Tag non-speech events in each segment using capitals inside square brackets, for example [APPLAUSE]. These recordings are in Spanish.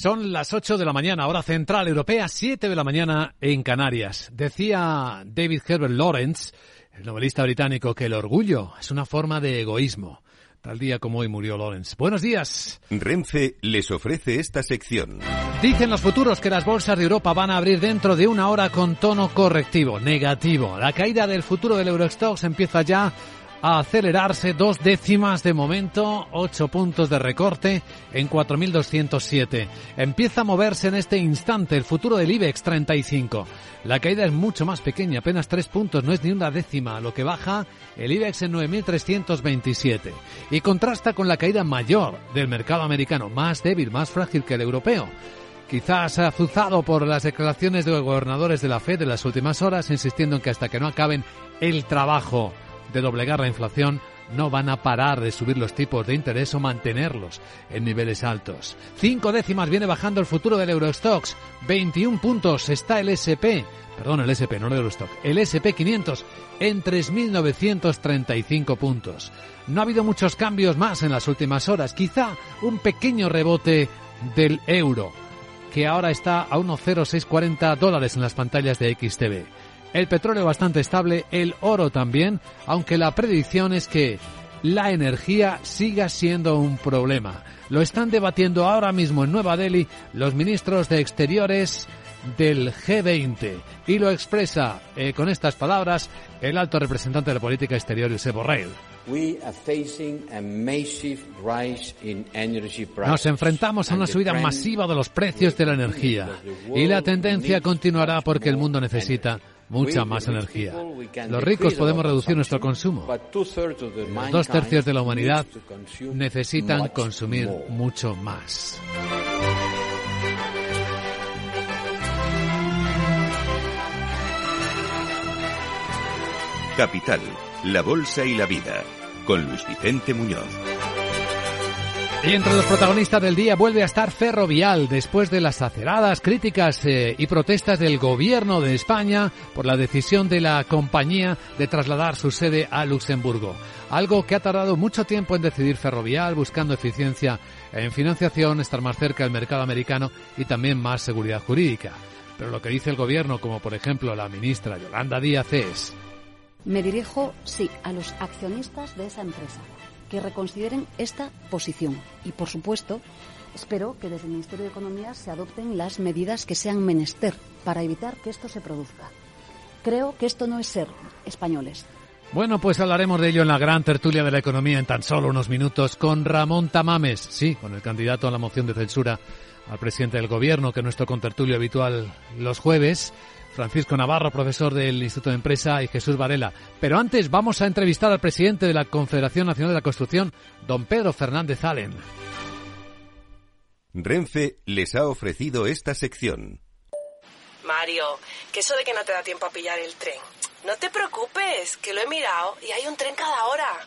Son las 8 de la mañana, hora central europea, 7 de la mañana en Canarias. Decía David Herbert Lawrence, el novelista británico, que el orgullo es una forma de egoísmo. Tal día como hoy murió Lawrence. Buenos días. Renfe les ofrece esta sección. Dicen los futuros que las bolsas de Europa van a abrir dentro de una hora con tono correctivo, negativo. La caída del futuro del Eurostox empieza ya a acelerarse dos décimas de momento, ocho puntos de recorte en 4.207. Empieza a moverse en este instante el futuro del IBEX 35. La caída es mucho más pequeña, apenas tres puntos, no es ni una décima, lo que baja el IBEX en 9.327. Y contrasta con la caída mayor del mercado americano, más débil, más frágil que el europeo quizás azuzado por las declaraciones de los gobernadores de la Fed de las últimas horas, insistiendo en que hasta que no acaben el trabajo de doblegar la inflación, no van a parar de subir los tipos de interés o mantenerlos en niveles altos. Cinco décimas viene bajando el futuro del Eurostox. 21 puntos está el SP, perdón, el SP, no el Eurostock, el SP 500 en 3.935 puntos. No ha habido muchos cambios más en las últimas horas, quizá un pequeño rebote del euro, que ahora está a 1,0640 dólares en las pantallas de XTV el petróleo bastante estable, el oro también, aunque la predicción es que la energía siga siendo un problema. Lo están debatiendo ahora mismo en Nueva Delhi los ministros de Exteriores del G20 y lo expresa eh, con estas palabras el alto representante de la política exterior, Josep Borrell. Nos enfrentamos a una subida masiva de los precios de la energía y la tendencia continuará porque el mundo necesita mucha más energía. Los ricos podemos reducir nuestro consumo. Los dos tercios de la humanidad necesitan consumir mucho más. Capital, la Bolsa y la Vida, con Luis Vicente Muñoz. Y entre los protagonistas del día vuelve a estar Ferrovial después de las aceradas críticas eh, y protestas del gobierno de España por la decisión de la compañía de trasladar su sede a Luxemburgo. Algo que ha tardado mucho tiempo en decidir Ferrovial, buscando eficiencia en financiación, estar más cerca del mercado americano y también más seguridad jurídica. Pero lo que dice el gobierno, como por ejemplo la ministra Yolanda Díaz, es... Me dirijo, sí, a los accionistas de esa empresa que reconsideren esta posición. Y, por supuesto, espero que desde el Ministerio de Economía se adopten las medidas que sean menester para evitar que esto se produzca. Creo que esto no es ser españoles. Bueno, pues hablaremos de ello en la gran tertulia de la economía en tan solo unos minutos con Ramón Tamames, sí, con el candidato a la moción de censura al presidente del gobierno, que es nuestro contertulio habitual los jueves. Francisco Navarro, profesor del Instituto de Empresa, y Jesús Varela. Pero antes vamos a entrevistar al presidente de la Confederación Nacional de la Construcción, don Pedro Fernández Allen. Renfe les ha ofrecido esta sección. Mario, que eso de que no te da tiempo a pillar el tren. No te preocupes, que lo he mirado y hay un tren cada hora.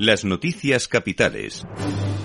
Las noticias capitales.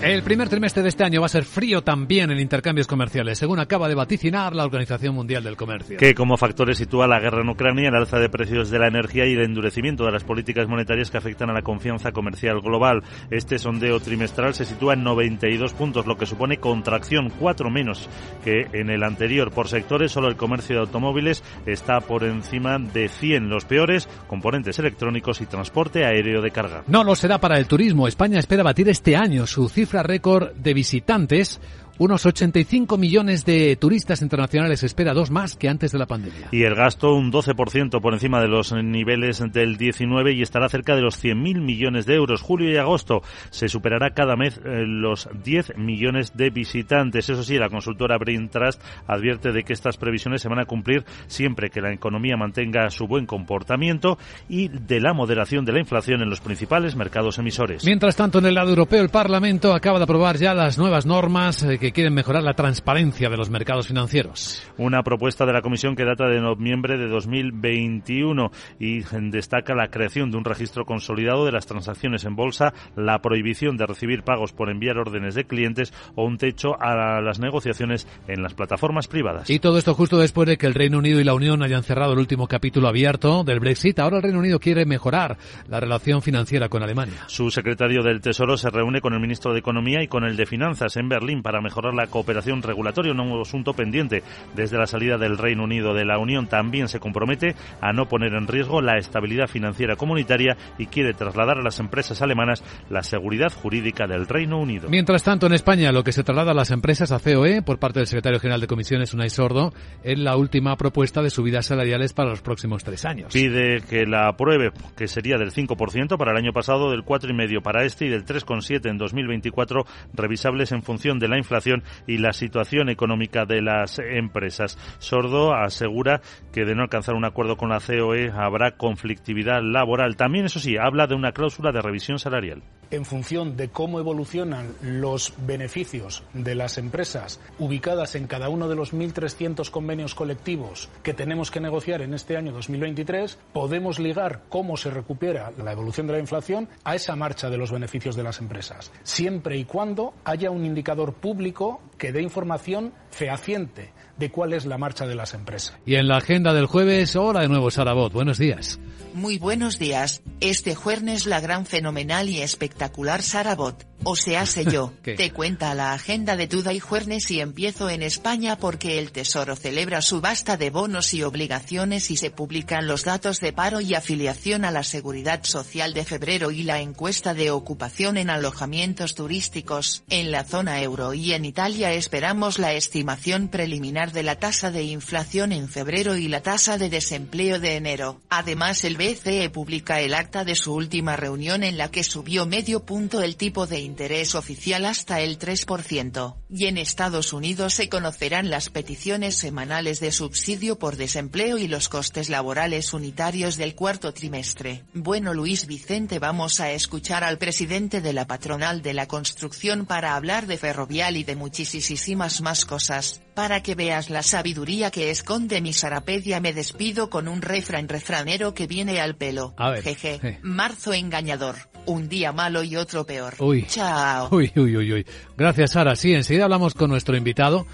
El primer trimestre de este año va a ser frío también en intercambios comerciales, según acaba de vaticinar la Organización Mundial del Comercio. Que como factores sitúa la guerra en Ucrania, el alza de precios de la energía y el endurecimiento de las políticas monetarias que afectan a la confianza comercial global. Este sondeo trimestral se sitúa en 92 puntos, lo que supone contracción, cuatro menos que en el anterior. Por sectores, solo el comercio de automóviles está por encima de 100. Los peores, componentes electrónicos y transporte aéreo de carga. No lo será para el turismo. España espera batir este año su cifra récord de visitantes unos 85 millones de turistas internacionales espera, dos más que antes de la pandemia. Y el gasto un 12% por encima de los niveles del 19 y estará cerca de los 100.000 millones de euros. Julio y agosto se superará cada mes eh, los 10 millones de visitantes. Eso sí, la consultora Brain Trust advierte de que estas previsiones se van a cumplir siempre que la economía mantenga su buen comportamiento y de la moderación de la inflación en los principales mercados emisores. Mientras tanto, en el lado europeo, el Parlamento acaba de aprobar ya las nuevas normas eh, que quieren mejorar la transparencia de los mercados financieros. Una propuesta de la Comisión que data de noviembre de 2021 y destaca la creación de un registro consolidado de las transacciones en bolsa, la prohibición de recibir pagos por enviar órdenes de clientes o un techo a las negociaciones en las plataformas privadas. Y todo esto justo después de que el Reino Unido y la Unión hayan cerrado el último capítulo abierto del Brexit. Ahora el Reino Unido quiere mejorar la relación financiera con Alemania. Su secretario del Tesoro se reúne con el ministro de Economía y con el de Finanzas en Berlín para mejorar la cooperación regulatoria, un asunto pendiente desde la salida del Reino Unido de la Unión. También se compromete a no poner en riesgo la estabilidad financiera comunitaria y quiere trasladar a las empresas alemanas la seguridad jurídica del Reino Unido. Mientras tanto, en España, lo que se traslada a las empresas a COE por parte del secretario general de Comisiones, Unai Sordo, es la última propuesta de subidas salariales para los próximos tres años. Pide que la apruebe, que sería del 5% para el año pasado, del 4,5% para este y del 3,7% en 2024, revisables en función de la inflación y la situación económica de las empresas. Sordo asegura que de no alcanzar un acuerdo con la COE habrá conflictividad laboral. También, eso sí, habla de una cláusula de revisión salarial. En función de cómo evolucionan los beneficios de las empresas ubicadas en cada uno de los 1.300 convenios colectivos que tenemos que negociar en este año 2023, podemos ligar cómo se recupera la evolución de la inflación a esa marcha de los beneficios de las empresas, siempre y cuando haya un indicador público que dé información fehaciente de cuál es la marcha de las empresas. Y en la agenda del jueves, hola de nuevo Sarabot, buenos días. Muy buenos días, este jueves la gran fenomenal y espectacular Sarabot, o sea sé yo, [LAUGHS] te cuenta la agenda de Duda y Juernes y empiezo en España porque el Tesoro celebra subasta de bonos y obligaciones y se publican los datos de paro y afiliación a la Seguridad Social de febrero y la encuesta de ocupación en alojamientos turísticos, en la zona euro. Y en Italia esperamos la estimación preliminar de la tasa de inflación en febrero y la tasa de desempleo de enero. Además el BCE publica el acta de su última reunión en la que subió medio punto el tipo de interés oficial hasta el 3%, y en Estados Unidos se conocerán las peticiones semanales de subsidio por desempleo y los costes laborales unitarios del cuarto trimestre. Bueno Luis Vicente vamos a escuchar al presidente de la patronal de la construcción para hablar de ferrovial y de muchísimas más cosas, para que veas la sabiduría que esconde mi sarapedia me despido con un refrán refranero que viene al pelo. A ver. Jeje, marzo engañador, un día malo y otro peor. Uy. Chao. [LAUGHS] Uy, uy, uy, uy. Gracias, Sara. Sí, enseguida hablamos con nuestro invitado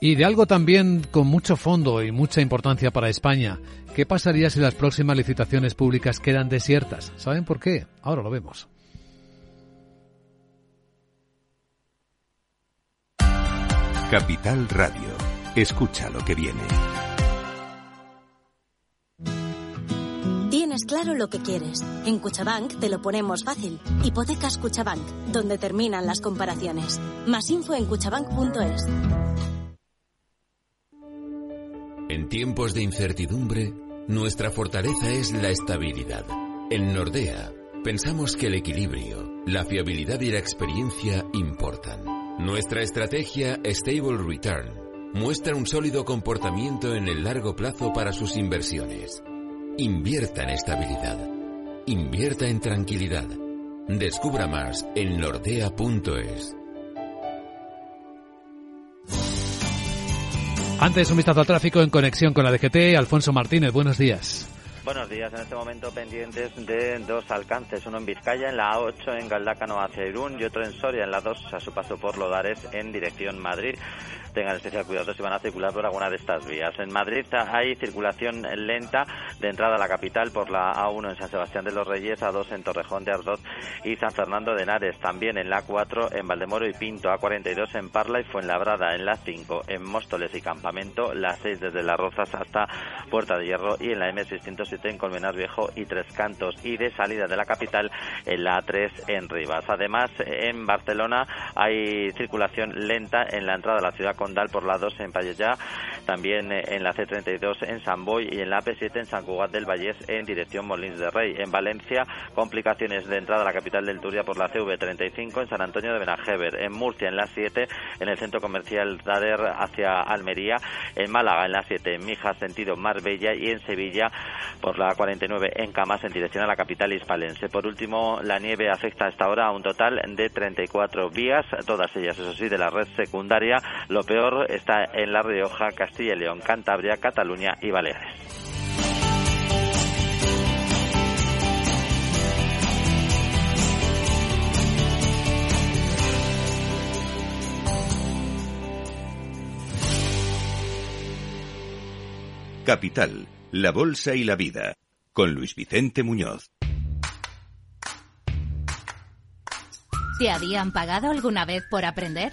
y de algo también con mucho fondo y mucha importancia para España. ¿Qué pasaría si las próximas licitaciones públicas quedan desiertas? ¿Saben por qué? Ahora lo vemos. Capital Radio. Escucha lo que viene. Tienes claro lo que quieres. En Cuchabank te lo ponemos fácil. Hipotecas Cuchabank, donde terminan las comparaciones. Más info en cuchabank.es. En tiempos de incertidumbre, nuestra fortaleza es la estabilidad. En Nordea, pensamos que el equilibrio, la fiabilidad y la experiencia importan. Nuestra estrategia Stable Return muestra un sólido comportamiento en el largo plazo para sus inversiones. Invierta en estabilidad. Invierta en tranquilidad. Descubra más en nordea.es. Antes un vistazo al tráfico en conexión con la DGT. Alfonso Martínez, buenos días. Buenos días. En este momento pendientes de dos alcances, uno en Vizcaya, en la A8 en Galdácano hacia Irún y otro en Soria, en la 2 a su paso por Lodares en dirección Madrid tengan especial cuidado si van a circular por alguna de estas vías. En Madrid hay circulación lenta de entrada a la capital por la A1 en San Sebastián de los Reyes, A2 en Torrejón de Ardoz y San Fernando de Henares. También en la A4 en Valdemoro y Pinto, A42 en Parla y Fuenlabrada, en la 5 en Móstoles y Campamento, la 6 desde Las Rozas hasta Puerta de Hierro y en la M607 en Colmenar Viejo y Tres Cantos y de salida de la capital en la A3 en Rivas. Además, en Barcelona hay circulación lenta en la entrada a la ciudad Condal por la 2 en Pallellá, también eh, en la C32 en San Boy y en la AP7 en San Cugat del Vallés en dirección Molins de Rey. En Valencia, complicaciones de entrada a la capital del Turia por la CV35 en San Antonio de Benajever. En Murcia, en la 7, en el centro comercial Dader hacia Almería. En Málaga, en la 7, en Mijas, sentido Marbella. Y en Sevilla, por la 49 en Camas en dirección a la capital hispalense. Por último, la nieve afecta hasta ahora a un total de 34 vías, todas ellas, eso sí, de la red secundaria. Lo peor está en La Rioja, Castilla y León, Cantabria, Cataluña y Baleares. Capital, la Bolsa y la Vida, con Luis Vicente Muñoz. ¿Te habían pagado alguna vez por aprender?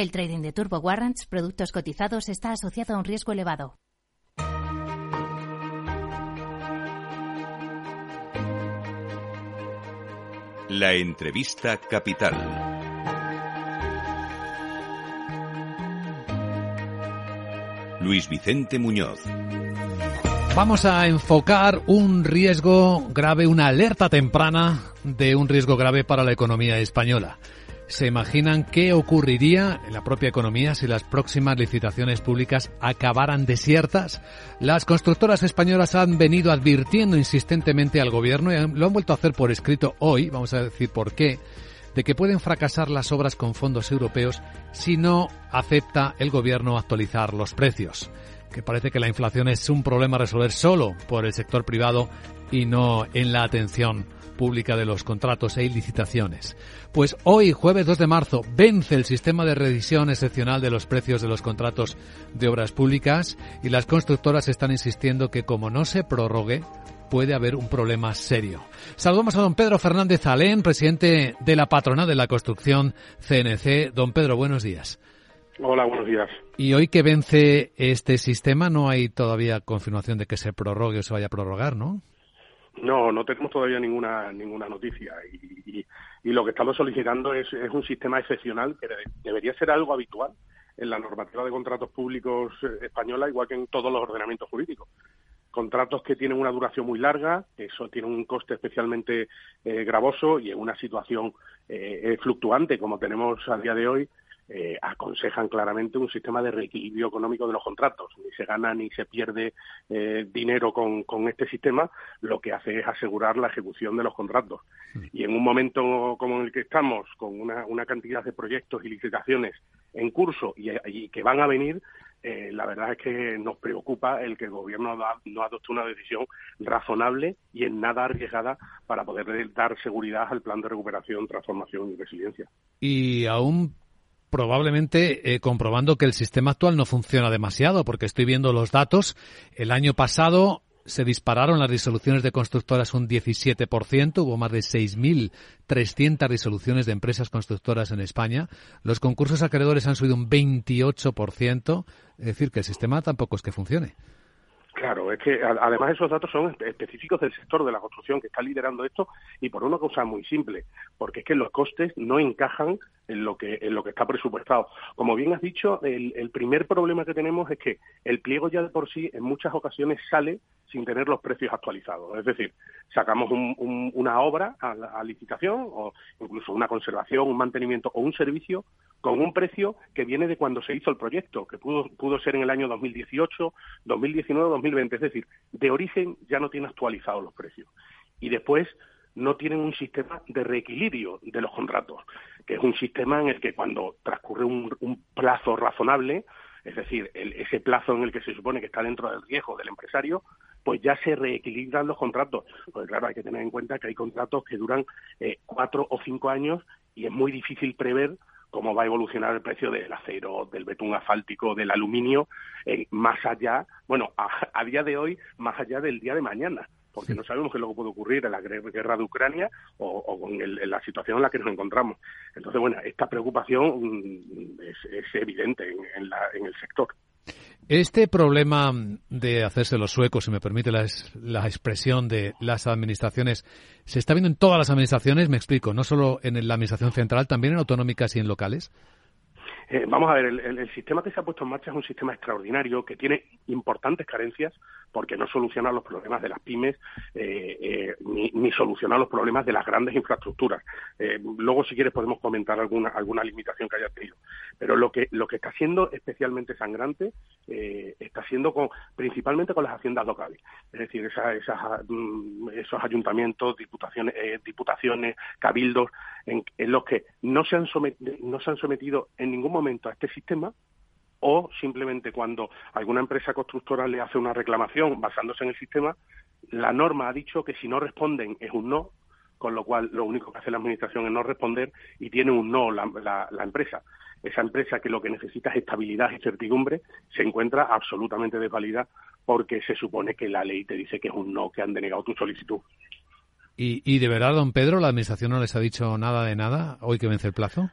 El trading de Turbo Warrants, productos cotizados, está asociado a un riesgo elevado. La entrevista capital. Luis Vicente Muñoz. Vamos a enfocar un riesgo grave, una alerta temprana de un riesgo grave para la economía española se imaginan qué ocurriría en la propia economía si las próximas licitaciones públicas acabaran desiertas. Las constructoras españolas han venido advirtiendo insistentemente al gobierno y lo han vuelto a hacer por escrito hoy, vamos a decir por qué, de que pueden fracasar las obras con fondos europeos si no acepta el gobierno actualizar los precios. Que parece que la inflación es un problema a resolver solo por el sector privado y no en la atención pública de los contratos e licitaciones. Pues hoy, jueves 2 de marzo, vence el sistema de revisión excepcional de los precios de los contratos de obras públicas y las constructoras están insistiendo que como no se prorrogue, puede haber un problema serio. Saludamos a don Pedro Fernández Alén, presidente de la patrona de la construcción CNC. Don Pedro, buenos días. Hola, buenos días. Y hoy que vence este sistema, no hay todavía confirmación de que se prorrogue o se vaya a prorrogar, ¿no? No, no tenemos todavía ninguna ninguna noticia y, lo que estamos solicitando es, un sistema excepcional que debería ser algo habitual en la normativa de contratos públicos eh, española, igual que en todos los ordenamientos jurídicos. Contratos que tienen una duración muy larga, eso tiene un coste especialmente eh, gravoso y en una situación eh, fluctuante como tenemos a día de hoy, eh, aconsejan claramente un sistema de reequilibrio económico de los contratos. Ni se gana ni se pierde eh, dinero con, este sistema, lo que hace es asegurar la ejecución de los contratos. Y en un momento como en el que estamos, con una, cantidad de proyectos y licitaciones en curso y, que van a venir, eh, la verdad es que nos preocupa el que el gobierno no adopte una decisión razonable y en nada arriesgada para poder dar seguridad al plan de recuperación, transformación y resiliencia. Y aún probablemente eh, comprobando que el sistema actual no funciona demasiado, porque estoy viendo los datos. El año pasado se dispararon las resoluciones de constructoras un 17%, hubo más de 6.300 resoluciones de empresas constructoras en España. Los concursos acreedores han subido un 28%, es decir, que el sistema tampoco es que funcione. Claro, es que además esos datos son específicos del sector de la construcción que está liderando esto y por una cosa muy simple, porque es que los costes no encajan en lo que en lo que está presupuestado. Como bien has dicho, el, primer problema que tenemos es que el pliego ya de por sí en muchas ocasiones sale sin tener los precios actualizados. Es decir, sacamos una obra a, licitación o incluso una conservación, un mantenimiento o un servicio con un precio que viene de cuando se hizo el proyecto, que pudo, pudo ser en el año 2018, 2019, 2020. Es decir, de origen ya no tiene actualizados los precios. Y después no tienen un sistema de reequilibrio de los contratos, que es un sistema en el que cuando transcurre un, plazo razonable, es decir, ese plazo en el que se supone que está dentro del riesgo del empresario, pues ya se reequilibran los contratos. Pues claro, hay que tener en cuenta que hay contratos que duran eh, cuatro o cinco años y es muy difícil prever cómo va a evolucionar el precio del acero, del betún asfáltico, del aluminio, eh, más allá, bueno, a, día de hoy, más allá del día de mañana porque no sabemos qué es lo que puede ocurrir en la guerra de Ucrania o, en, la situación en la que nos encontramos. Entonces, bueno, esta preocupación mm, es, evidente en, el sector. Este problema de hacerse los suecos, si me permite la, la, expresión de las administraciones, ¿se está viendo en todas las administraciones? Me explico, no solo en la administración central, también en autonómicas y en locales. Eh, vamos a ver, el, sistema que se ha puesto en marcha es un sistema extraordinario que tiene importantes carencias porque no soluciona los problemas de las pymes eh, eh, ni, soluciona los problemas de las grandes infraestructuras. luego, si quieres, podemos comentar alguna, alguna limitación que haya tenido. Pero lo que, lo que está siendo especialmente sangrante está siendo con, principalmente con las haciendas locales. Es decir, esas, mm, esos ayuntamientos, diputaciones, diputaciones cabildos, en, los que no se, han no se han sometido en ningún momento a este sistema o simplemente cuando alguna empresa constructora le hace una reclamación basándose en el sistema, la norma ha dicho que si no responden es un no, con lo cual lo único que hace la Administración es no responder y tiene un no la, empresa. Esa empresa que lo que necesita es estabilidad y certidumbre se encuentra absolutamente desvalida porque se supone que la ley te dice que es un no, que han denegado tu solicitud. ¿Y, y de verdad, don Pedro, la Administración no les ha dicho nada de nada hoy que vence el plazo?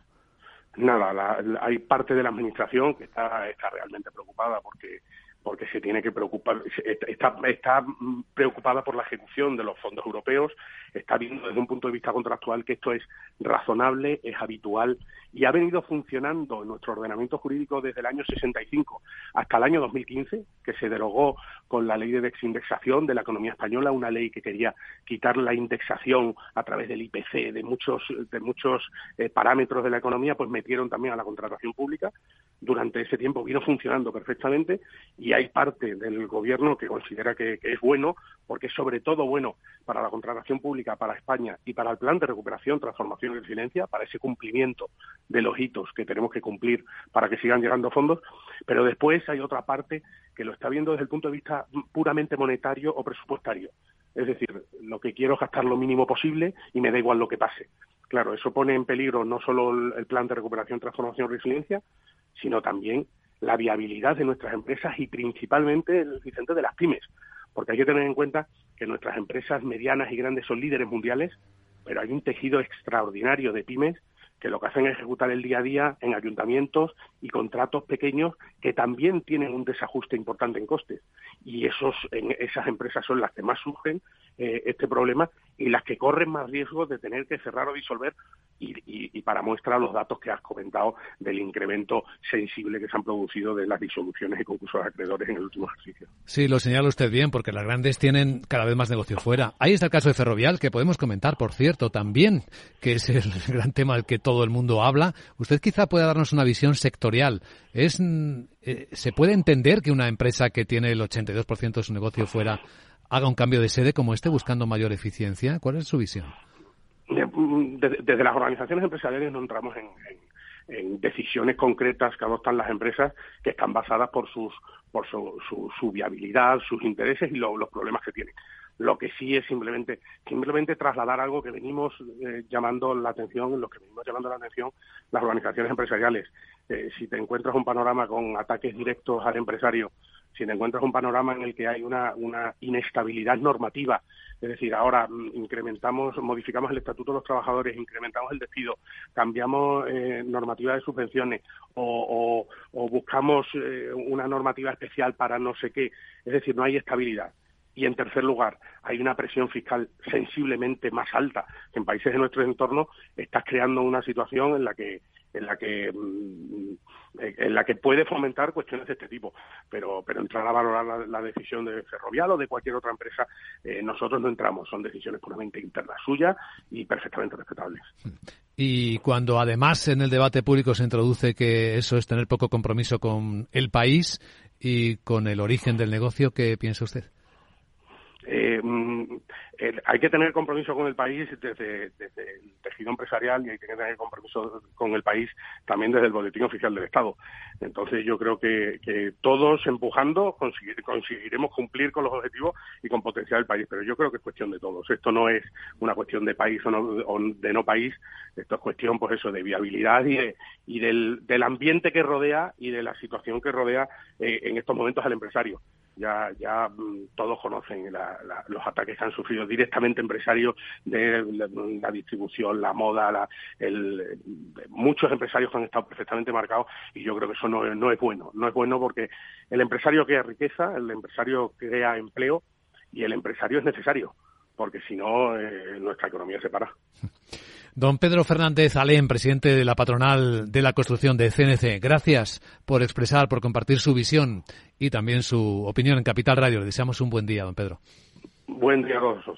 nada, hay parte de la administración que está, está realmente preocupada porque porque se tiene que preocupar, está, está preocupada por la ejecución de los fondos europeos, está viendo desde un punto de vista contractual que esto es razonable, es habitual y ha venido funcionando en nuestro ordenamiento jurídico desde el año 65 hasta el año 2015, que se derogó con la ley de desindexación de la economía española, una ley que quería quitar la indexación a través del IPC de muchos de muchos eh, parámetros de la economía, pues metieron también a la contratación pública. Durante ese tiempo vino funcionando perfectamente y hay parte del gobierno que considera que, es bueno, porque es sobre todo bueno para la contratación pública, para España y para el plan de recuperación, transformación y resiliencia, para ese cumplimiento de los hitos que tenemos que cumplir para que sigan llegando fondos. Pero después hay otra parte que lo está viendo desde el punto de vista puramente monetario o presupuestario. Es decir, lo que quiero es gastar lo mínimo posible y me da igual lo que pase. Claro, eso pone en peligro no solo el plan de recuperación, transformación y resiliencia, sino también la viabilidad de nuestras empresas y principalmente el Vicente de las pymes, porque hay que tener en cuenta que nuestras empresas medianas y grandes son líderes mundiales, pero hay un tejido extraordinario de pymes que lo que hacen es ejecutar el día a día en ayuntamientos y contratos pequeños que también tienen un desajuste importante en costes. Y esos, en esas empresas son las que más sufren eh, este problema y las que corren más riesgo de tener que cerrar o disolver y, para muestra los datos que has comentado del incremento sensible que se han producido de las disoluciones y concursos de acreedores en el último ejercicio. Sí, lo señala usted bien, porque las grandes tienen cada vez más negocio fuera. Ahí está el caso de Ferrovial, que podemos comentar, por cierto, también, que es el [LAUGHS] gran tema del que todo el mundo habla. Usted quizá pueda darnos una visión sectorial. Es, eh, ¿Se puede entender que una empresa que tiene el 82% de su negocio fuera haga un cambio de sede como este buscando mayor eficiencia? ¿Cuál es su visión? Desde, las organizaciones empresariales no entramos en, decisiones concretas que adoptan las empresas que están basadas por sus por su, viabilidad, sus intereses y los problemas que tienen. Lo que sí es simplemente simplemente trasladar algo que venimos eh, llamando la atención, en lo que venimos llamando la atención las organizaciones empresariales. Eh, si te encuentras un panorama con ataques directos al empresario, si te encuentras un panorama en el que hay una, una inestabilidad normativa, es decir, ahora mm, incrementamos, modificamos el estatuto de los trabajadores, incrementamos el despido, cambiamos eh, normativa de subvenciones o, o, buscamos una normativa especial para no sé qué, es decir, no hay estabilidad. Y en tercer lugar, hay una presión fiscal sensiblemente más alta que en países de nuestro entorno. Estás creando una situación en la que en la que mm, en la que puede fomentar cuestiones de este tipo, pero pero entrar a valorar la, decisión de Ferrovial o de cualquier otra empresa, eh, nosotros no entramos, son decisiones puramente internas suyas y perfectamente respetables. Y cuando además en el debate público se introduce que eso es tener poco compromiso con el país y con el origen del negocio, ¿qué piensa usted? Eh, mm, hay que tener compromiso con el país desde, el tejido empresarial y hay que tener compromiso con el país también desde el Boletín Oficial del Estado. Entonces yo creo que, todos empujando conseguiremos cumplir con los objetivos y con potenciar el país, pero yo creo que es cuestión de todos. Esto no es una cuestión de país o, de no país, esto es cuestión pues eso de viabilidad y, del, ambiente que rodea y de la situación que rodea eh, en estos momentos al empresario ya ya mm, todos conocen los ataques que han sufrido directamente empresarios de la, distribución, la moda, la, el, muchos empresarios que han estado perfectamente marcados y yo creo que eso no, no es bueno, no es bueno porque el empresario crea riqueza, el empresario crea empleo y el empresario es necesario porque si no eh, nuestra economía se para. [LAUGHS] Don Pedro Fernández Alén, presidente de la patronal de la construcción de CNC, gracias por expresar, por compartir su visión y también su opinión en Capital Radio. Le deseamos un buen día, don Pedro. Buen día a.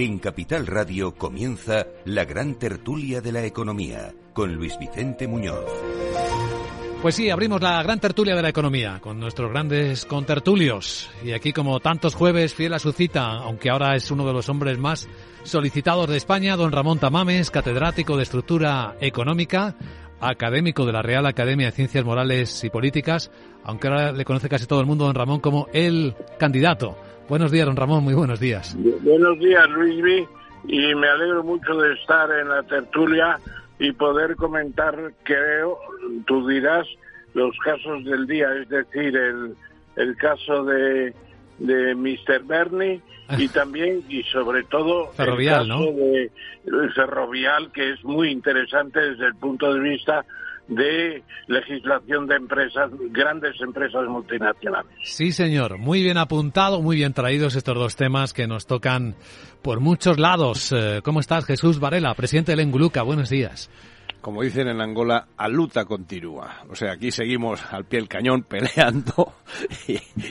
En Capital Radio comienza la gran tertulia de la economía con Luis Vicente Muñoz. Pues sí, abrimos la gran tertulia de la economía con nuestros grandes contertulios. Y aquí, como tantos jueves, fiel a su cita, aunque ahora es uno de los hombres más solicitados de España, don Ramón Tamames, catedrático de estructura económica, académico de la Real Academia de Ciencias Morales y Políticas, aunque ahora le conoce casi todo el mundo, don Ramón, como el candidato Buenos días, don Ramón, muy buenos días. Buenos días, Luismi, y me alegro mucho de estar en la tertulia y poder comentar, creo, tú dirás, los casos del día, es decir, el, el caso de, de Mr. Bernie y [LAUGHS] también y sobre todo el caso de Ferrovial que es muy interesante desde el punto de vista de legislación de empresas, grandes empresas multinacionales. Sí, señor. Muy bien apuntado, muy bien traídos estos dos temas que nos tocan por muchos lados. Eh, ¿Cómo estás, Jesús Varela, presidente del Enguluca? Buenos días como dicen en Angola, a luta continúa. O sea, aquí seguimos al pie del cañón peleando [LAUGHS]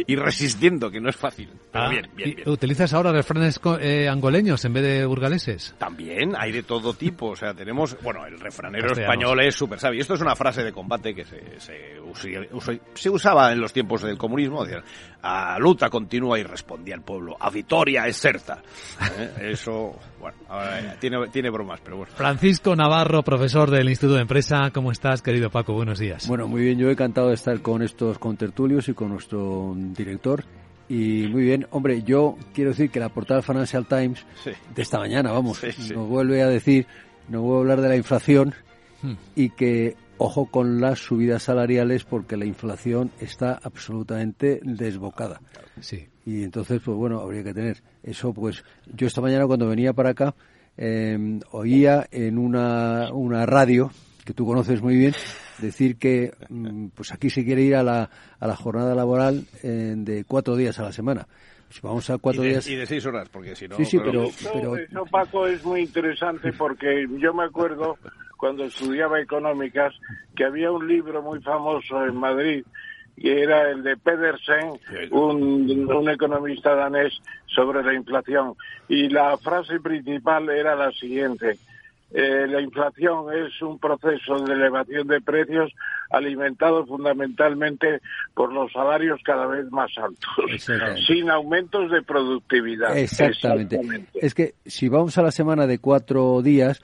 y, resistiendo, que no es fácil. Pero ah, bien, bien, bien. ¿Utilizas ahora refranes eh, angoleños en vez de burgaleses? También, hay de todo tipo. O sea, tenemos, bueno, el refranero español es súper sabio. Esto es una frase de combate que se, se, usaba en los tiempos del comunismo. a luta continúa y respondía el pueblo. A victoria es certa. [LAUGHS] ¿Eh? Eso, bueno, tiene, tiene bromas, pero bueno. Francisco Navarro, profesor del Instituto de Empresa. ¿Cómo estás, querido Paco? Buenos días. Bueno, muy bien. Yo he encantado de estar con estos contertulios y con nuestro director. Y muy bien, hombre, yo quiero decir que la portada Financial Times de esta mañana, vamos, nos vuelve a decir, nos vuelve a hablar de la inflación hmm. y que ojo con las subidas salariales porque la inflación está absolutamente desbocada. Sí. Y entonces, pues bueno, habría que tener eso. Pues yo esta mañana cuando venía para acá eh, oía en una, una radio que tú conoces muy bien decir que mm, pues aquí se quiere ir a la, a la jornada laboral de cuatro días a la semana. Si vamos a cuatro y de, días. Y de seis horas, porque si no. Sí, sí, pero. Eso, pero... eso, Paco, es muy interesante porque yo me acuerdo cuando estudiaba económicas que había un libro muy famoso en Madrid que era el de Pedersen, un, un, economista danés, sobre la inflación. Y la frase principal era la siguiente. Eh, la inflación es un proceso de elevación de precios alimentado fundamentalmente por los salarios cada vez más altos, sin aumentos de productividad. Exactamente. Exactamente. Es que si vamos a la semana de cuatro días,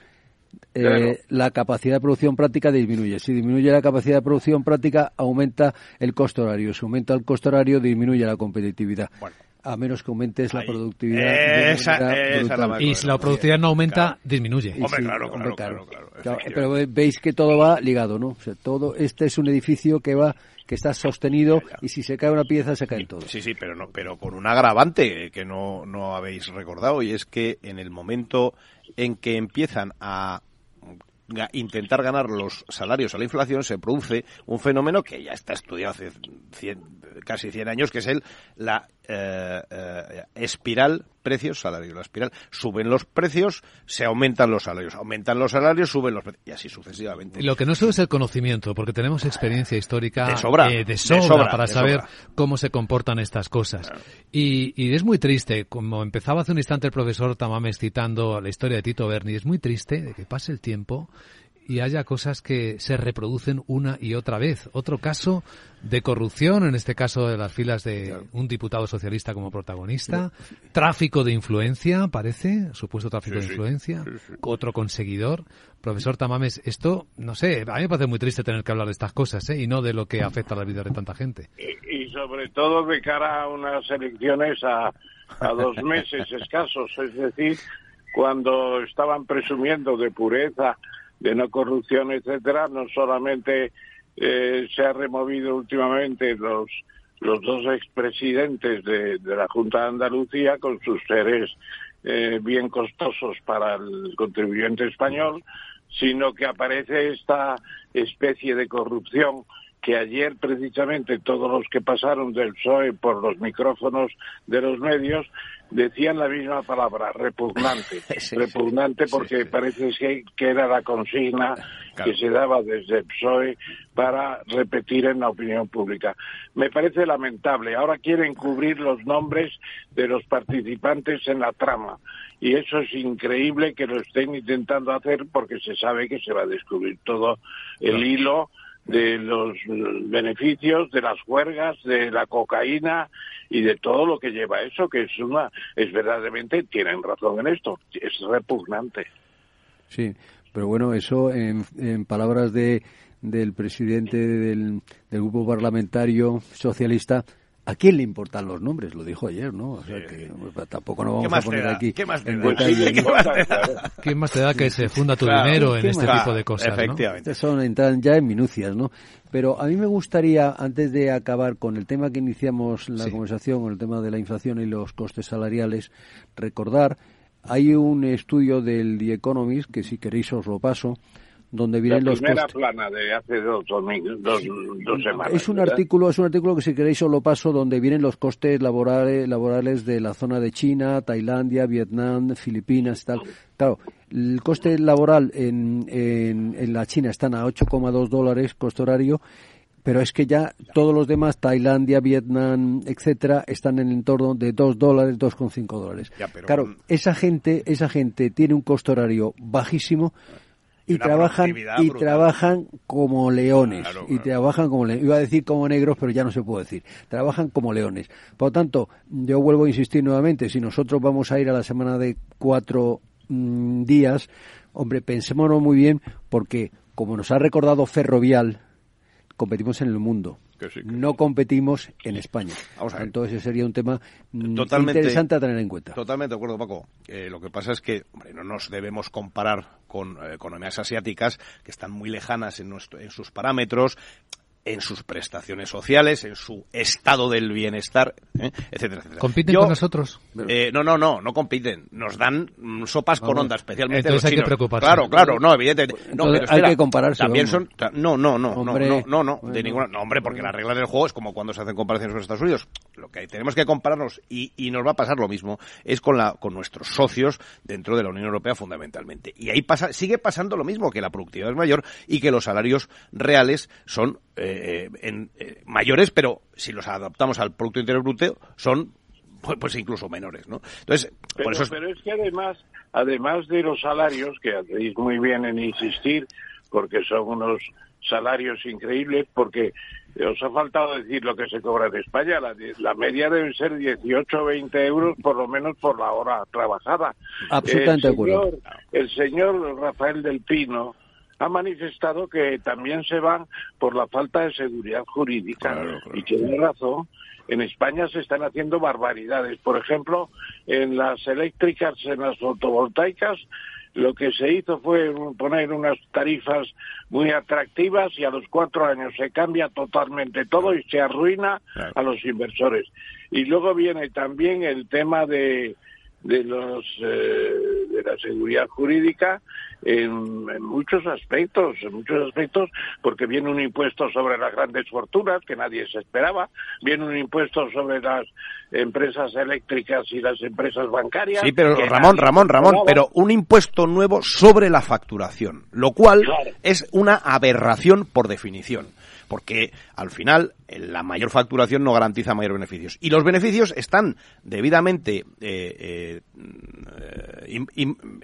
eh, claro. la capacidad de producción práctica disminuye. Si disminuye la capacidad de producción práctica, aumenta el costo horario. Si aumenta el costo horario, disminuye la competitividad. Bueno. A menos que aumentes la productividad. Esa, esa la y si la productividad no aumenta, claro. disminuye. Hombre, sí, claro, hombre, claro, claro, claro, Pero veis que todo va ligado, ¿no? O sea, todo, este es un edificio que va que está sostenido ya, ya. y si se cae una pieza se caen todos. Sí, sí, pero no, pero con un agravante que no, no habéis recordado y es que en el momento en que empiezan a intentar ganar los salarios a la inflación se produce un fenómeno que ya está estudiado hace cien, casi 100 años que es el la eh, eh, espiral precios salarios la espiral. Suben los precios se aumentan los salarios. Aumentan los salarios suben los precios. Y así sucesivamente. Lo que no sube es el conocimiento porque tenemos experiencia histórica de sobra, eh, de sobra, de sobra para de saber sobra. cómo se comportan estas cosas. Claro. y, y es muy triste como empezaba hace un instante el profesor Tamames citando la historia de Tito Berni es muy triste de que pase el tiempo y haya cosas que se reproducen una y otra vez. Otro caso de corrupción, en este caso de las filas de claro. un diputado socialista como protagonista, sí. tráfico de influencia, parece, supuesto tráfico sí, de influencia, sí, otro conseguidor. Profesor Tamames, esto, no sé, a mí me parece muy triste tener que hablar de estas cosas, ¿eh? y no de lo que afecta a la vida de tanta gente. Y, y sobre todo de cara a unas elecciones a, a dos meses [LAUGHS] escasos, es decir, cuando estaban presumiendo de pureza, de no corrupción, etcétera, no solamente eh, se ha removido últimamente los los dos expresidentes de, de la Junta de Andalucía con sus seres eh, bien costosos para el contribuyente español, sino que aparece esta especie de corrupción que ayer precisamente todos los que pasaron del PSOE por los micrófonos de los medios decían la misma palabra, repugnante. [LAUGHS] Sí, repugnante porque sí, parece que era la consigna claro. que se daba desde el PSOE para repetir en la opinión pública. Me parece lamentable. Ahora quieren cubrir los nombres de los participantes en la trama. Y eso es increíble que lo estén intentando hacer porque se sabe que se va a descubrir todo el claro. De los beneficios de las huelgas, de la cocaína y de todo lo que lleva eso, que es una, es verdaderamente, tienen razón en esto, es repugnante. Sí, pero bueno, eso en, en palabras de del presidente del, del grupo parlamentario socialista, ¿A quién le importan los nombres? Lo dijo ayer, ¿no? O sea que pues, tampoco nos vamos a poner aquí. ¿Qué más te en da? detalle, [LAUGHS] ¿Qué ¿no? más te da? ¿Qué más te da que se funda tu claro, dinero en este tipo de cosas? Efectivamente. ¿no? Son entran ya en minucias, ¿no? Pero a mí me gustaría, antes de acabar con el tema que iniciamos la sí. conversación, con el tema de la inflación y los costes salariales, recordar, hay un estudio del The Economist, que si queréis os lo paso, donde vienen la los primera costes. plana de hace dos, domingos, dos, dos semanas. Es un ¿verdad? artículo, es un artículo que si queréis os lo paso donde vienen los costes laborales, laborales de la zona de China, Tailandia, Vietnam, Filipinas y tal. Claro, el coste laboral en, en, en la China están a 8,2 dólares coste horario pero es que ya todos los demás, Tailandia, Vietnam, etcétera, están en el entorno de 2 dólares, 2,5 dólares. Ya, pero... Claro, esa gente, esa gente tiene un costo horario bajísimo y trabajan y brutal. trabajan como leones Claro, y trabajan como leones. iba a decir como negros pero ya no se puede decir trabajan como leones por lo tanto yo vuelvo a insistir nuevamente si nosotros vamos a ir a la semana de cuatro mmm, días hombre pensémonos muy bien porque como nos ha recordado Ferrovial competimos en el mundo Que sí, que no competimos en España Vamos a ver. entonces ese sería un tema mm, Totalmente- interesante a tener en cuenta Totalmente de acuerdo, Paco. Eh, lo que pasa es que hombre, no nos debemos comparar con eh, economías asiáticas que están muy lejanas en, nuestro- en sus parámetros. En sus prestaciones sociales, en su estado del bienestar, ¿eh? etcétera, etcétera. ¿Compiten con nosotros? Eh, no, no, no, no compiten. Nos dan sopas con onda, especialmente Entonces los hay chinos. que preocuparse. Claro, claro, no, evidentemente. No, Entonces pero hay que compararse, También son, no, no, no, Hombre, no, no, no, de ninguna, no, hombre, porque las reglas del juego es como cuando se hacen comparaciones con Estados Unidos. Lo que tenemos que compararnos y, y nos va a pasar lo mismo es con la, con nuestros socios dentro de la Unión Europea fundamentalmente. Y ahí pasa, sigue pasando lo mismo, que la productividad es mayor y que los salarios reales son eh, en- eh, mayores, pero si los adaptamos al Producto Interior Bruto, son pues, pues incluso menores, ¿no? Entonces, Pero, por eso es- pero es que además, además de los salarios, que hacéis muy bien en insistir, porque son unos salarios increíbles, porque os ha faltado decir lo que se cobra en España. La, la media debe ser 18 o 20 euros por lo menos por la hora trabajada. Absolutamente de el acuerdo. señor, el señor Rafael del Pino ha manifestado que también se van por la falta de seguridad jurídica y tiene razón. En España se están haciendo barbaridades. Por ejemplo, en las eléctricas, en las fotovoltaicas, lo que se hizo fue poner unas tarifas muy atractivas y a los cuatro años se cambia totalmente todo y se arruina a los inversores. Y luego viene también el tema de, de los eh, de la seguridad jurídica en, en muchos aspectos, en muchos aspectos, porque viene un impuesto sobre las grandes fortunas que nadie se esperaba, viene un impuesto sobre las empresas eléctricas y las empresas bancarias. Sí, pero Ramón, Ramón, Ramón, pero un impuesto nuevo sobre la facturación, lo cual Claro. es una aberración por definición. Porque al final la mayor facturación no garantiza mayores beneficios. Y los beneficios están debidamente eh, eh, eh,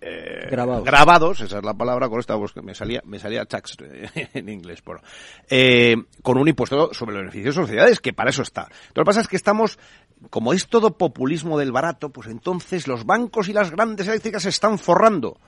eh, Grabados. grabados, esa es la palabra con esta, pues, que me salía, me salía tax [LAUGHS] en inglés, bueno, eh, con un impuesto sobre los beneficios de sociedades, que para eso está. Lo que pasa es que estamos, como es todo populismo del barato, pues entonces los bancos y las grandes eléctricas se están forrando.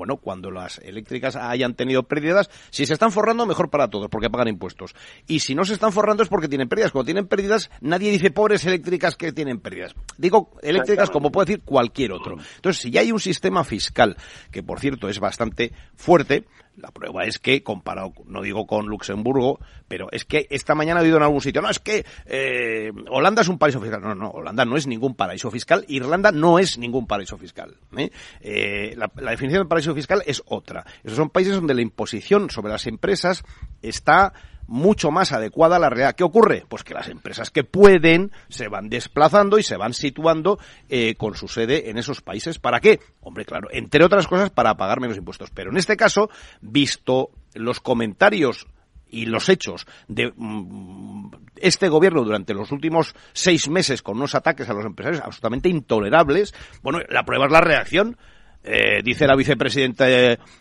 Bueno, cuando las eléctricas hayan tenido pérdidas, si se están forrando, mejor para todos, porque pagan impuestos. Y si no se están forrando es porque tienen pérdidas. Cuando tienen pérdidas, nadie dice pobres eléctricas que tienen pérdidas. Digo eléctricas como puede decir cualquier otro. Entonces, si ya hay un sistema fiscal, que por cierto es bastante fuerte, la prueba es que, comparado, no digo con Luxemburgo, pero es que esta mañana he oído en algún sitio, no, es que eh, Holanda es un paraíso fiscal. No, no, Holanda no es ningún paraíso fiscal, Irlanda no es ningún paraíso fiscal. ¿eh? Eh, la, definición de paraíso fiscal es otra. Esos son países donde la imposición sobre las empresas está mucho más adecuada a la realidad. ¿Qué ocurre? Pues que las empresas que pueden se van desplazando y se van situando eh, con su sede en esos países. ¿Para qué? Hombre, claro, entre otras cosas para pagar menos impuestos. Pero en este caso, visto los comentarios y los hechos de mm, este gobierno durante los últimos seis meses con unos ataques a los empresarios absolutamente intolerables, bueno, la prueba es la reacción. Eh, dice la vicepresidenta,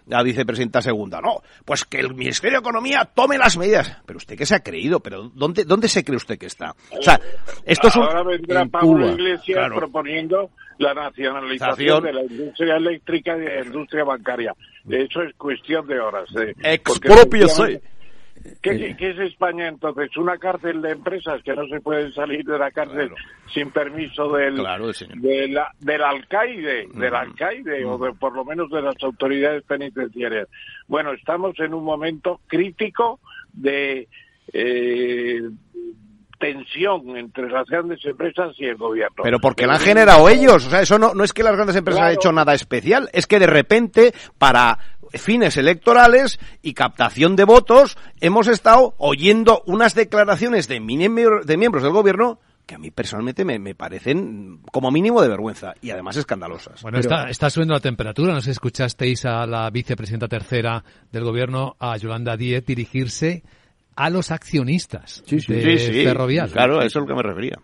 la vicepresidenta segunda, no, pues que el Ministerio de Economía tome las medidas. Pero usted qué se ha creído, pero ¿dónde, dónde se cree usted que está? O sea, esto es un... Ahora vendrá en Pablo Cuba, Iglesias claro. proponiendo la nacionalización de la industria eléctrica y de la industria bancaria. De hecho, es cuestión de horas. eh, ¿Qué, es España entonces? ¿Una cárcel de empresas que no se pueden salir de la cárcel sin permiso del, Claro, de la- del alcaide, del alcaide o de, por lo menos de las autoridades penitenciarias? Bueno, estamos en un momento crítico de eh, tensión entre las grandes empresas y el gobierno. Pero porque la han generado ellos. O sea, eso no, no es que las grandes empresas Claro. hayan hecho nada especial. Es que de repente, para fines electorales y captación de votos, hemos estado oyendo unas declaraciones de, miembro- de miembros del gobierno que a mí personalmente me, me parecen como mínimo de vergüenza y además escandalosas. Bueno, está, está subiendo la temperatura. No sé si escuchasteis a la vicepresidenta tercera del gobierno, a Yolanda Díez, dirigirse a los accionistas de Sí, sí, Ferrovial. Claro, a eso es lo que me refería.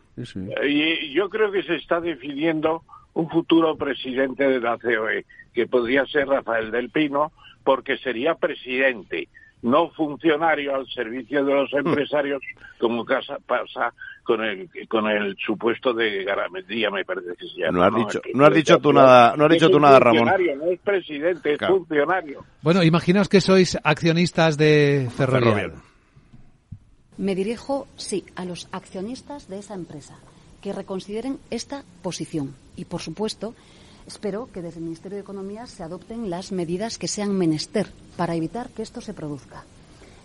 Y yo creo que se está definiendo un futuro presidente de la COE, que podría ser Rafael del Pino, porque sería presidente, no funcionario al servicio de los Hmm. empresarios, como casa- pasa con el con el supuesto de Garamendía, me parece que se llama. No has dicho- que- no has dicho tú nada- no has dicho tú nada, Ramón. funcionario, No es presidente, es Claro. funcionario. Bueno, imaginaos que sois accionistas de Ferrovial. Ferrovial. Me dirijo, sí, a los accionistas de esa empresa, que reconsideren esta posición. Y, por supuesto, espero que desde el Ministerio de Economía se adopten las medidas que sean menester para evitar que esto se produzca.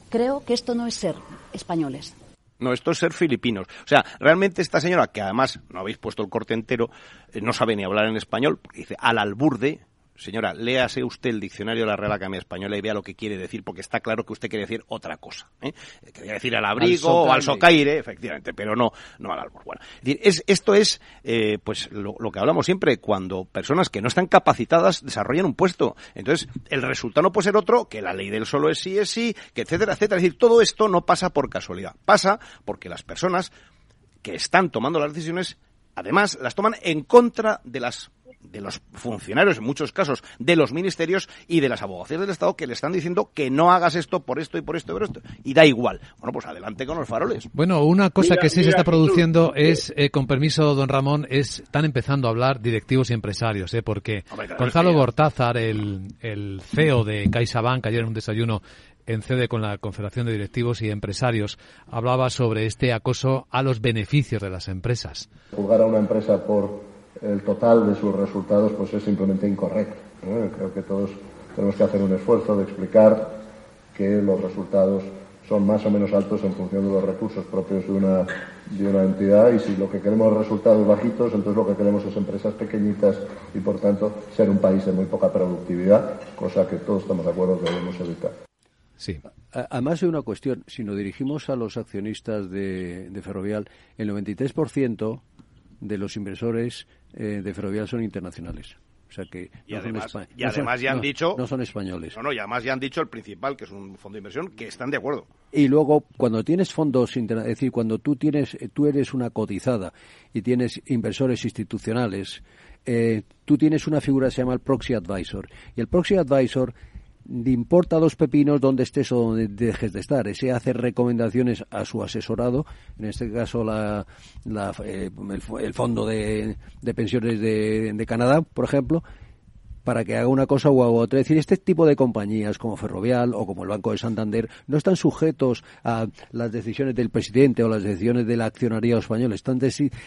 Creo que esto no es ser españoles. No, esto es ser filipinos. O sea, realmente esta señora, que además no habéis puesto el corte entero, eh, no sabe ni hablar en español, porque dice al alburde, Señora, léase usted el diccionario de la Real Academia Española y vea lo que quiere decir, porque está claro que usted quiere decir otra cosa. ¿eh? Quiere decir al abrigo o al socaire, efectivamente, pero no, no al albur. Bueno, es, esto es eh, pues lo, que hablamos siempre, cuando personas que no están capacitadas desarrollan un puesto. Entonces, el resultado no puede ser otro que la ley del solo es sí es sí, que etcétera, etcétera. Es decir, todo esto no pasa por casualidad. Pasa porque las personas que están tomando las decisiones, además, las toman en contra de las de los funcionarios, en muchos casos, de los ministerios y de las abogacías del Estado que le están diciendo que no hagas esto por esto y por esto y por esto. Y da igual. Bueno, pues adelante con los faroles. Bueno, una cosa que sí se está produciendo es, eh, con permiso, don Ramón, es, están empezando a hablar directivos y empresarios, ¿eh? porque Gonzalo Gortázar, el, el CEO de CaixaBank, ayer en un desayuno en CEDE con la Confederación de Directivos y Empresarios, hablaba sobre este acoso a los beneficios de las empresas. Juzgar a una empresa por el total de sus resultados pues es simplemente incorrecto. Creo que todos tenemos que hacer un esfuerzo de explicar que los resultados son más o menos altos en función de los recursos propios de una, de una entidad y si lo que queremos es resultados bajitos, entonces lo que queremos es empresas pequeñitas y por tanto ser un país de muy poca productividad, cosa que todos estamos de acuerdo que debemos evitar. Sí. Además de una cuestión, si nos dirigimos a los accionistas de, de Ferrovial, el 93% de los inversores eh, de Ferrovial son internacionales. O sea que y además, y además ya han dicho no son españoles. No, no, y además ya han dicho el principal, que es un fondo de inversión, que están de acuerdo. Y luego cuando tienes fondos, es decir, cuando tú tienes, tú eres una cotizada y tienes inversores institucionales, eh, tú tienes una figura que se llama el proxy advisor y el proxy advisor importa dos pepinos donde estés o donde dejes de estar. Ese hace recomendaciones a su asesorado, en este caso la, eh, el, Fondo de, Pensiones de, Canadá, por ejemplo, para que haga una cosa u otra. Es decir, este tipo de compañías como Ferrovial o como el Banco de Santander no están sujetos a las decisiones del presidente o las decisiones del accionariado español, están,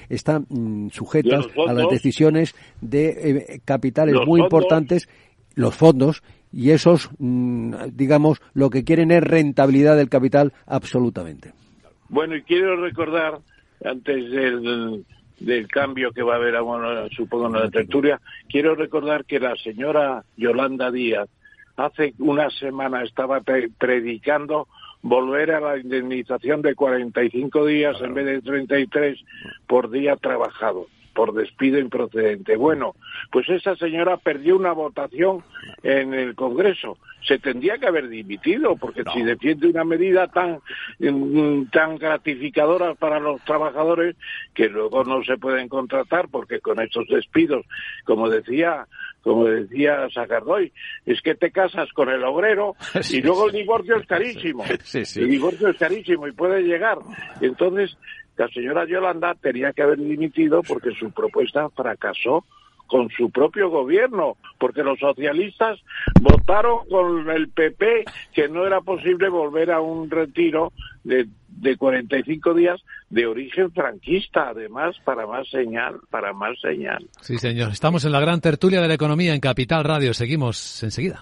están mm, sujetas a las decisiones de eh, capitales muy importantes, los fondos, y esos, mm, digamos, lo que quieren es rentabilidad del capital absolutamente. Bueno, y quiero recordar, antes del, del cambio que va a haber, bueno, supongo, en la tertulia, quiero recordar que la señora Yolanda Díaz hace una semana estaba predicando volver a la indemnización de 45 días en vez de 33 por día trabajado por despido improcedente. Bueno, pues esa señora perdió una votación en el Congreso. Se tendría que haber dimitido, porque si defiende una medida tan, mm, tan gratificadora para los trabajadores que luego no se pueden contratar, porque con estos despidos, como decía como decía Sacardoy, es que te casas con el obrero [LAUGHS] y luego el divorcio es carísimo. el divorcio es carísimo y puede llegar. Entonces, la señora Yolanda tenía que haber dimitido porque su propuesta fracasó con su propio gobierno, porque los socialistas votaron con el PP que no era posible volver a un retiro de, de 45 días de origen franquista, además, para más señal, para más señal. Sí, señor. Estamos en la gran tertulia de la economía en Capital Radio. Seguimos enseguida.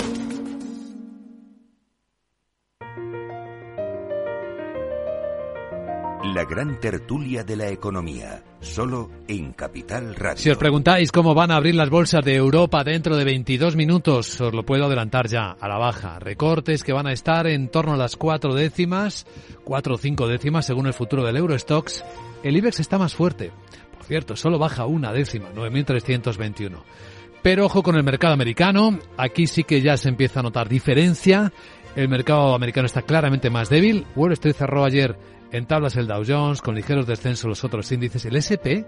La gran tertulia de la economía, solo en Capital Radio. Si os preguntáis cómo van a abrir las bolsas de Europa dentro de 22 minutos, os lo puedo adelantar ya, a la baja. Recortes que van a estar en torno a las cuatro décimas, cuatro o cinco décimas según el futuro del Eurostox. El IBEX está más fuerte. Por cierto, solo baja una décima, 9.321. Pero ojo con el mercado americano, aquí sí que ya se empieza a notar diferencia. El mercado americano está claramente más débil. Wall Street cerró ayer en tablas el Dow Jones, con ligeros descensos los otros índices. El SP,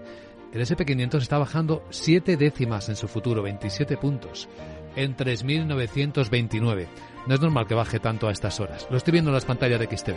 el SP500 está bajando 7 décimas en su futuro, 27 puntos, en 3.929. No es normal que baje tanto a estas horas. Lo estoy viendo en las pantallas de XTV.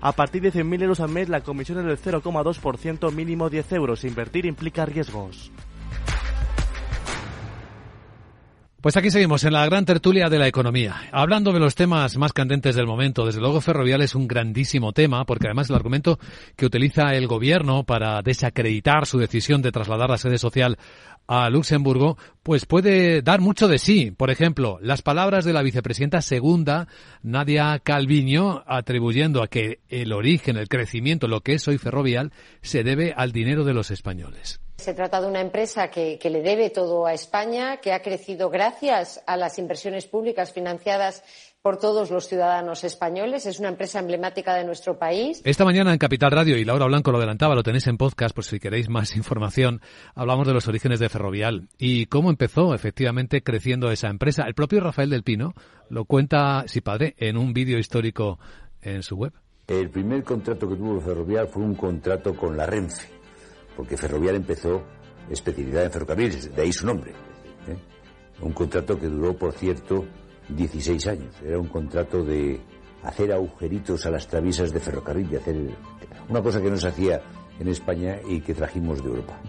A partir de 100.000 euros al mes la comisión es del 0,2% mínimo 10 euros. Invertir implica riesgos. Pues aquí seguimos en la gran tertulia de la economía, hablando de los temas más candentes del momento. Desde luego, ferrovial es un grandísimo tema, porque además el argumento que utiliza el gobierno para desacreditar su decisión de trasladar la sede social a Luxemburgo, pues puede dar mucho de sí. Por ejemplo, las palabras de la vicepresidenta segunda, Nadia Calviño, atribuyendo a que el origen, el crecimiento, lo que es hoy ferrovial, se debe al dinero de los españoles. Se trata de una empresa que, le debe todo a España, que ha crecido gracias a las inversiones públicas financiadas por todos los ciudadanos españoles. Es una empresa emblemática de nuestro país. Esta mañana en Capital Radio, y Laura Blanco lo adelantaba, lo tenéis en podcast por si queréis más [LAUGHS] información, hablamos de los orígenes de Ferrovial y cómo empezó efectivamente creciendo esa empresa. El propio Rafael del Pino lo cuenta, si padre, en un vídeo histórico en su web. El primer contrato que tuvo Ferrovial fue un contrato con la Renfe porque Ferrovial empezó especialidad en ferrocarriles, de ahí su nombre. ¿eh? Un contrato que duró, por cierto, 16 años. Era un contrato de hacer agujeritos a las traviesas de ferrocarril, de hacer una cosa que no se hacía en España y que trajimos de Europa.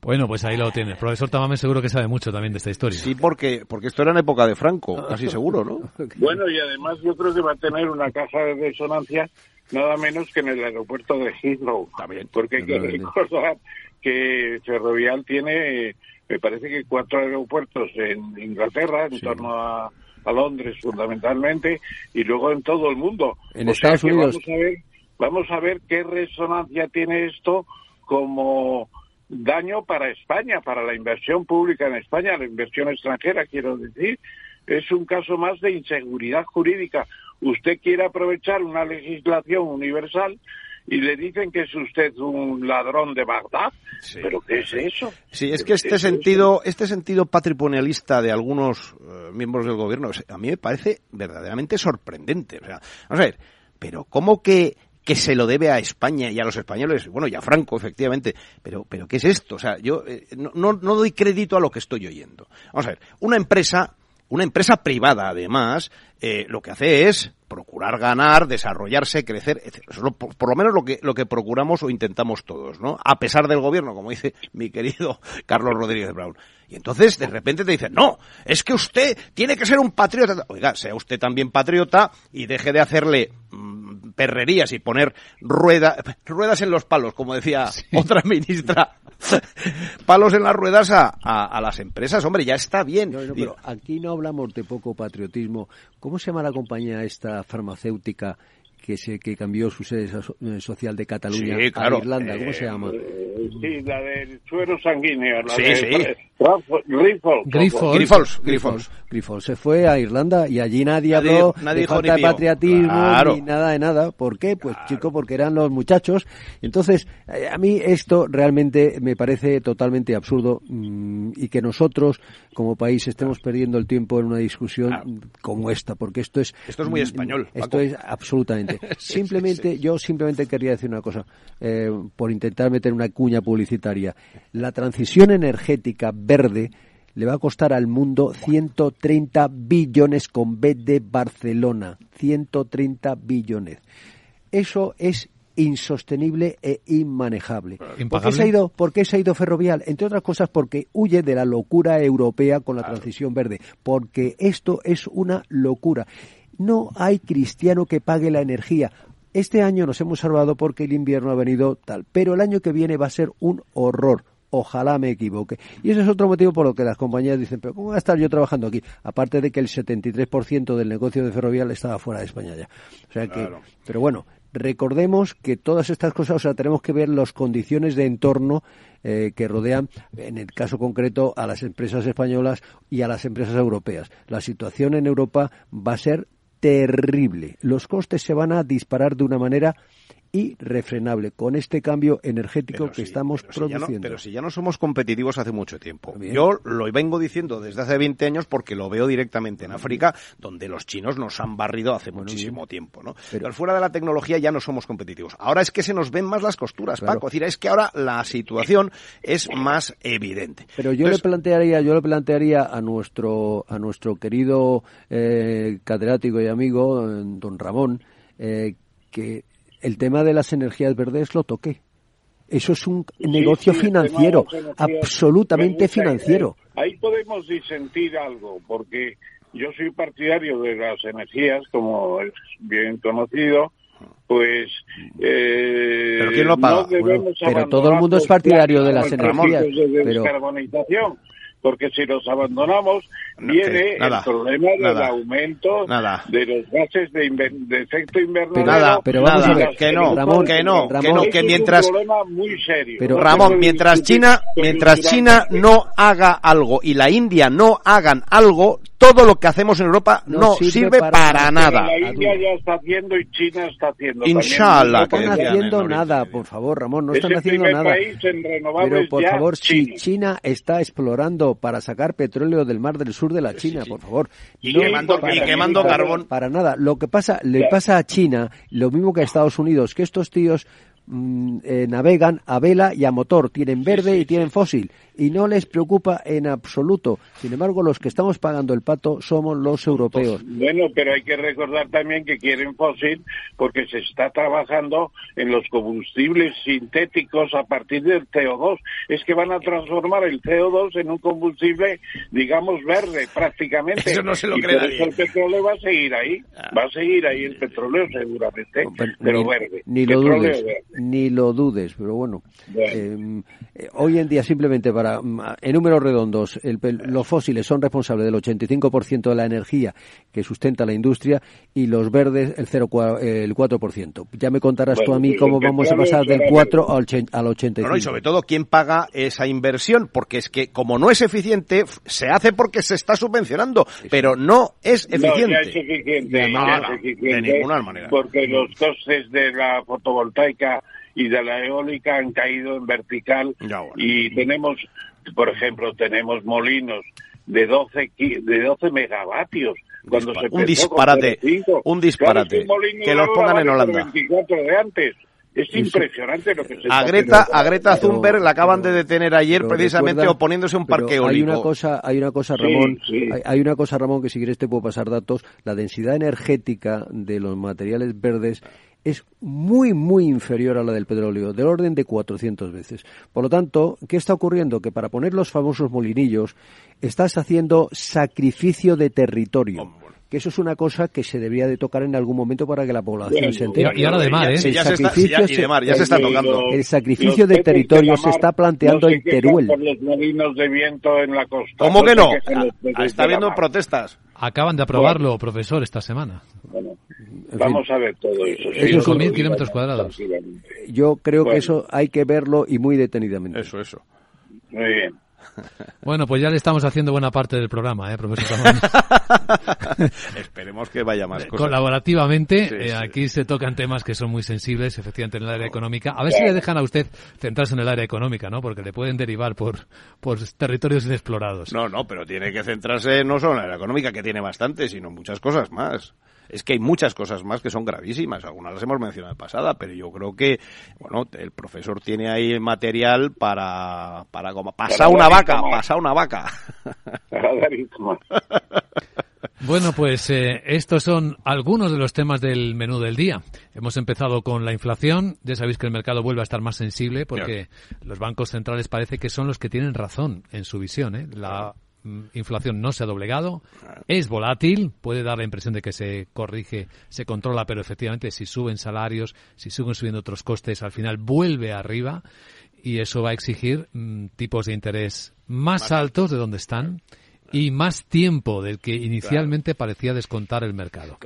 Bueno, pues ahí lo tienes. Profesor Tamame seguro que sabe mucho también de esta historia. Sí, porque, porque esto era en época de Franco, [LAUGHS] casi seguro, ¿no? Bueno, y además yo creo que va a tener una caja de resonancia nada menos que en el aeropuerto de Heathrow. También. Porque hay que recordar que Ferrovial tiene, me parece que cuatro aeropuertos en Inglaterra, en torno a, Londres fundamentalmente, y luego en todo el mundo. En Estados Unidos. Vamos a, ver, vamos a ver qué resonancia tiene esto como daño para España, para la inversión pública en España, la inversión extranjera, quiero decir. Es un caso más de inseguridad jurídica usted quiere aprovechar una legislación universal y le dicen que es usted un ladrón de Bagdad. ¿Pero qué es eso? Sí, es que este sentido, este sentido patrimonialista de algunos eh, miembros del gobierno a mí me parece verdaderamente sorprendente. O sea, vamos a ver, pero ¿cómo que que se lo debe a España y a los españoles, bueno, y a Franco, efectivamente, pero, pero ¿qué es esto? O sea, yo eh, no, no, no doy crédito a lo que estoy oyendo. Vamos a ver, una empresa una empresa privada, además, eh, lo que hace es procurar ganar, desarrollarse, crecer, etc. Eso es por, lo menos lo que, lo que procuramos o intentamos todos, ¿no? A pesar del gobierno, como dice mi querido [LAUGHS] Carlos Rodríguez Brown. Y entonces, de repente te dicen, no, es que usted tiene que ser un patriota. Oiga, sea usted también patriota y deje de hacerle mm, perrerías y poner rueda, ruedas en los palos, como decía otra ministra [LAUGHS] palos en las ruedas a, a, las empresas. Hombre, ya está bien. pero aquí no hablamos de poco patriotismo. ¿Cómo se llama la compañía esta farmacéutica que se que cambió su sede eh, social de Cataluña a Irlanda? ¿Cómo se llama? Eh, sí, la del suero sanguíneo. La sí, de, sí. Grifols. Grifols. Grifols. Se fue a Irlanda y allí nadie, habló nadie de falta de patriotismo ni nada de nada. ¿Por qué? Pues chico, porque eran los muchachos. Entonces, eh, a mí esto realmente me parece totalmente absurdo mm, y que nosotros como país estemos perdiendo el tiempo en una discusión como esta, porque esto es... Esto es muy español. Esto es absolutamente. [LAUGHS] simplemente, yo simplemente quería decir una cosa, eh, por intentar meter una cuña publicitaria. La transición energética verde le va a costar al mundo 130 billones con B de Barcelona. 130 billones. Eso es insostenible e inmanejable. ¿Por qué, se ha ido, ¿Por qué se ha ido ferrovial? Entre otras cosas porque huye de la locura europea con la transición verde. Porque esto es una locura. No hay cristiano que pague la energía. Este año nos hemos salvado porque el invierno ha venido tal, pero el año que viene va a ser un horror Ojalá me equivoque. Y ese es otro motivo por lo que las compañías dicen, pero ¿cómo voy a estar yo trabajando aquí? Aparte de que el 73% del negocio de Ferrovial estaba fuera de España ya. O sea que, pero bueno, recordemos que todas estas cosas, o sea, tenemos que ver las condiciones de entorno eh, que rodean, en el caso concreto, a las empresas españolas y a las empresas europeas. La situación en Europa va a ser terrible. Los costes se van a disparar de una manera irrefrenable con este cambio energético que estamos produciendo. pero si ya no somos competitivos hace mucho tiempo. Yo lo vengo diciendo desde hace 20 años porque lo veo directamente en África, donde los chinos nos han barrido hace muchísimo tiempo. ¿no? Pero, fuera de la tecnología ya no somos competitivos. Ahora es que se nos ven más las costuras, Paco. Es decir, es que ahora la situación es más evidente. Pero yo le plantearía, yo le plantearía a nuestro, a nuestro querido eh, catedrático y amigo, eh, don Ramón, eh, que el tema de las energías verdes lo toqué. Eso es un negocio financiero, absolutamente financiero. Ahí podemos disentir algo, porque yo soy partidario de las energías, como es bien conocido, pues eh, pero quién lo paga pero todo el mundo es partidario de las energías de descarbonización porque si los abandonamos viene el problema del aumento de los gases de, efecto invernadero. Nada, pero vamos a ver, que no, Ramón, que no, que no, que mientras es un problema muy serio. Pero Ramón, mientras China, mientras China no haga algo y la India no hagan algo, todo lo que hacemos en Europa no, sirve, para, nada. La India ya está haciendo y China está haciendo. Inshallah. No están haciendo nada, por favor, Ramón, no están haciendo nada. Pero por favor, si China está explorando para sacar petróleo del Mar del Sur de la China, por favor. Y, quemando, quemando carbón. Para nada. Lo que pasa, le pasa a China lo mismo que a Estados Unidos, que estos tíos Mm, eh, navegan a vela y a motor, tienen verde y tienen fósil y no les preocupa en absoluto. Sin embargo, los que estamos pagando el pato somos los europeos. Bueno, pero hay que recordar también que quieren fósil porque se está trabajando en los combustibles sintéticos a partir del CO2. Es que van a transformar el CO2 en un combustible, digamos, verde prácticamente. Eso no se lo y el petróleo va a seguir ahí. Ah. Va a seguir ahí el petróleo seguramente, pero, verde. Ni lo dudes ni lo dudes, pero bueno, em, eh, hoy en día simplemente para, mm, en números redondos, los fósiles son responsables del 85% de la energía que sustenta la industria y los verdes el, 0, el 4%. Ya me contarás tú a mí cómo vamos a pasar del 4 al, al 85%. y sobre todo, ¿quién paga esa inversión? Porque es que como no es eficiente, se hace porque se está subvencionando, pero no es eficiente. No, es eficiente, de ninguna manera. Porque los costes de la fotovoltaica y de la eólica han caído en vertical y tenemos, por ejemplo, tenemos molinos de 12, de 12 megavatios. Cuando se un disparate, un disparate. que los pongan en Holanda. 24 de antes. Es impresionante lo que se a Greta, a Greta Thunberg la acaban de detener ayer precisamente oponiéndose a un parque eólico. Hay una cosa, hay una cosa Ramón, Hay, hay, una cosa Ramón que si quieres te puedo pasar datos. La densidad energética de los materiales verdes es muy, muy inferior a la del petróleo, del orden de 400 veces. Por lo tanto, ¿qué está ocurriendo? Que para poner los famosos molinillos estás haciendo sacrificio de territorio. que eso es una cosa que se debería de tocar en algún momento para que la población se entere. Y ahora de mar, ¿eh? El sacrificio, ya, se está tocando. El sacrificio de territorio se está planteando en Teruel. los molinos de viento en la costa. ¿Cómo que no? Ah, está habiendo protestas. Acaban de aprobarlo, profesor, esta semana. Bueno, Vamos a ver todo eso. Esos son mil kilómetros cuadrados. Yo creo que eso hay que verlo y muy detenidamente. Eso, eso. Muy bien. Bueno, pues ya le estamos haciendo buena parte del programa, ¿eh, profesor [LAUGHS] Esperemos que vaya más cosas. Colaborativamente, eh, aquí se tocan temas que son muy sensibles, efectivamente, en el área económica. A ver si le dejan a usted centrarse en el área económica, ¿no? Porque le pueden derivar por, por territorios inexplorados. No, no, pero tiene que centrarse no solo en la área económica, que tiene bastante, sino muchas cosas más es que hay muchas cosas más que son gravísimas. Algunas las hemos mencionado en pasada, pero yo creo que, bueno, el profesor tiene ahí material para, para como, pasar una vaca, pasar una vaca. Bueno, pues eh, estos son algunos de los temas del menú del día. Hemos empezado con la inflación. Ya sabéis que el mercado vuelve a estar más sensible porque los bancos centrales parece que son los que tienen razón en su visión. ¿eh? La inflación no se ha doblegado, es volátil, puede dar la impresión de que se corrige, se controla, pero efectivamente si suben salarios, si siguen subiendo otros costes, al final vuelve arriba y eso va a exigir mm, tipos de interés más altos de donde están y más tiempo del que inicialmente parecía descontar el mercado.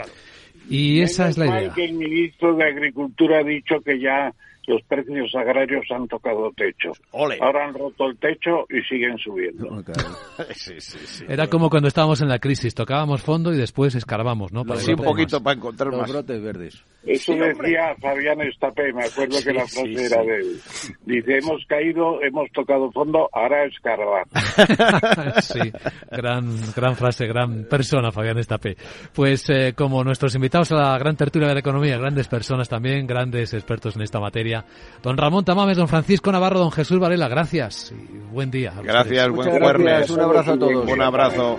Y esa es la idea. que el ministro de Agricultura ha dicho que ya los precios agrarios han tocado techo. Ahora han roto el techo y siguen subiendo. [LAUGHS] Era como cuando estábamos en la crisis, tocábamos fondo y después escarbamos, ¿no? sí, un poquito para encontrar los más. brotes verdes. Eso decía Fabián Estapé, me acuerdo que la frase era de él. Dice, hemos caído, hemos tocado fondo, ahora escarbar. [LAUGHS] [LAUGHS] sí, gran, gran frase, gran persona, Fabián Estapé. Pues eh, como nuestros invitados a la gran tertulia de la economía, grandes personas también, grandes expertos en esta materia. Don Ramón Tamames, don Francisco Navarro, don Jesús Varela, gracias y buen día. Gracias, buen gracias, un abrazo a todos. Un abrazo.